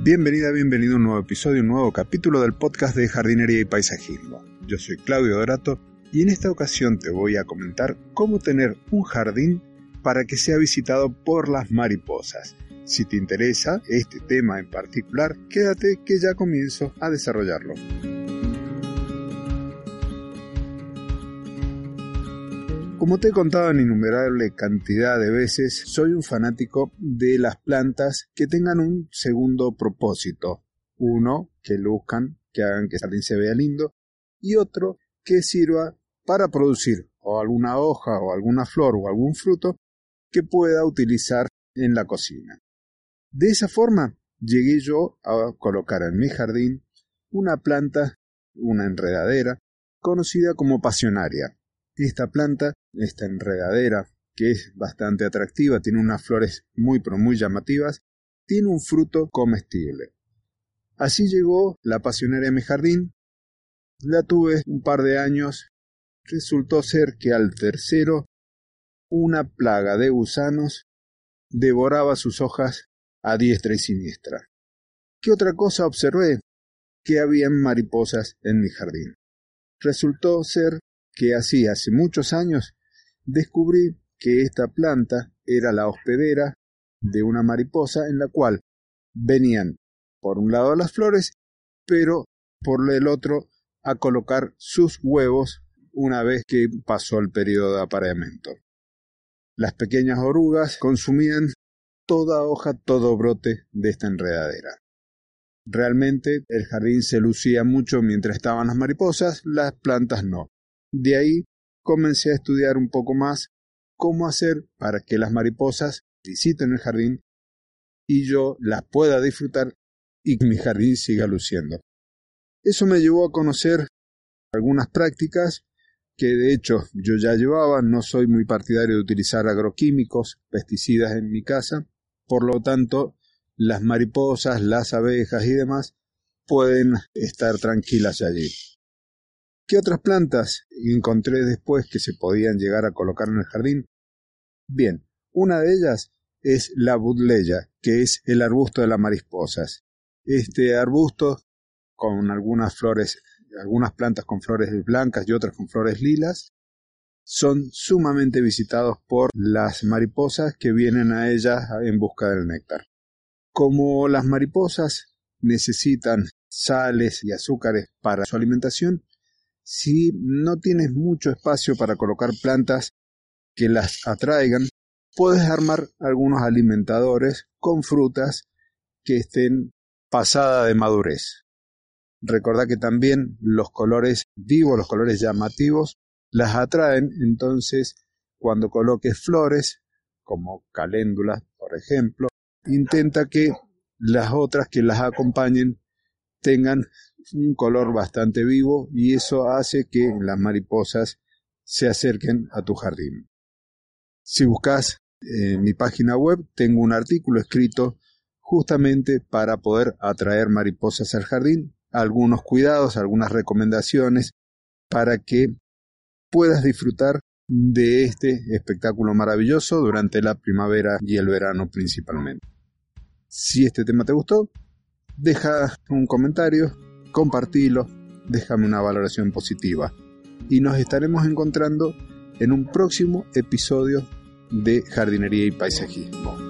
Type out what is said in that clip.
Bienvenida, bienvenido a un nuevo episodio, un nuevo capítulo del podcast de jardinería y paisajismo. Yo soy Claudio Dorato y en esta ocasión te voy a comentar cómo tener un jardín para que sea visitado por las mariposas. Si te interesa este tema en particular, quédate que ya comienzo a desarrollarlo. Como te he contado en innumerable cantidad de veces, soy un fanático de las plantas que tengan un segundo propósito. Uno, que luzcan, que hagan que el jardín se vea lindo, y otro, que sirva para producir o alguna hoja o alguna flor o algún fruto que pueda utilizar en la cocina. De esa forma llegué yo a colocar en mi jardín una planta, una enredadera, conocida como pasionaria. Esta planta, esta enredadera, que es bastante atractiva, tiene unas flores muy pero muy llamativas, tiene un fruto comestible. Así llegó la pasionaria a mi jardín. La tuve un par de años. Resultó ser que al tercero una plaga de gusanos devoraba sus hojas a diestra y siniestra. ¿Qué otra cosa observé? Que habían mariposas en mi jardín. Resultó ser que así hace muchos años descubrí que esta planta era la hospedera de una mariposa en la cual venían por un lado las flores, pero por el otro a colocar sus huevos una vez que pasó el periodo de apareamiento. Las pequeñas orugas consumían toda hoja, todo brote de esta enredadera. Realmente el jardín se lucía mucho mientras estaban las mariposas, las plantas no. De ahí comencé a estudiar un poco más cómo hacer para que las mariposas visiten el jardín y yo las pueda disfrutar y que mi jardín siga luciendo. Eso me llevó a conocer algunas prácticas que de hecho yo ya llevaba, no soy muy partidario de utilizar agroquímicos, pesticidas en mi casa, por lo tanto las mariposas, las abejas y demás pueden estar tranquilas allí. ¿Qué otras plantas encontré después que se podían llegar a colocar en el jardín? Bien, una de ellas es la budleya, que es el arbusto de las mariposas. Este arbusto, con algunas flores, algunas plantas con flores blancas y otras con flores lilas, son sumamente visitados por las mariposas que vienen a ellas en busca del néctar. Como las mariposas necesitan sales y azúcares para su alimentación, si no tienes mucho espacio para colocar plantas que las atraigan, puedes armar algunos alimentadores con frutas que estén pasada de madurez. Recordad que también los colores vivos, los colores llamativos, las atraen, entonces cuando coloques flores, como caléndulas, por ejemplo, intenta que las otras que las acompañen tengan un color bastante vivo y eso hace que las mariposas se acerquen a tu jardín. Si buscas en mi página web, tengo un artículo escrito justamente para poder atraer mariposas al jardín, algunos cuidados, algunas recomendaciones para que puedas disfrutar de este espectáculo maravilloso durante la primavera y el verano principalmente. Si este tema te gustó, deja un comentario, compartilo, déjame una valoración positiva y nos estaremos encontrando en un próximo episodio de jardinería y paisajismo.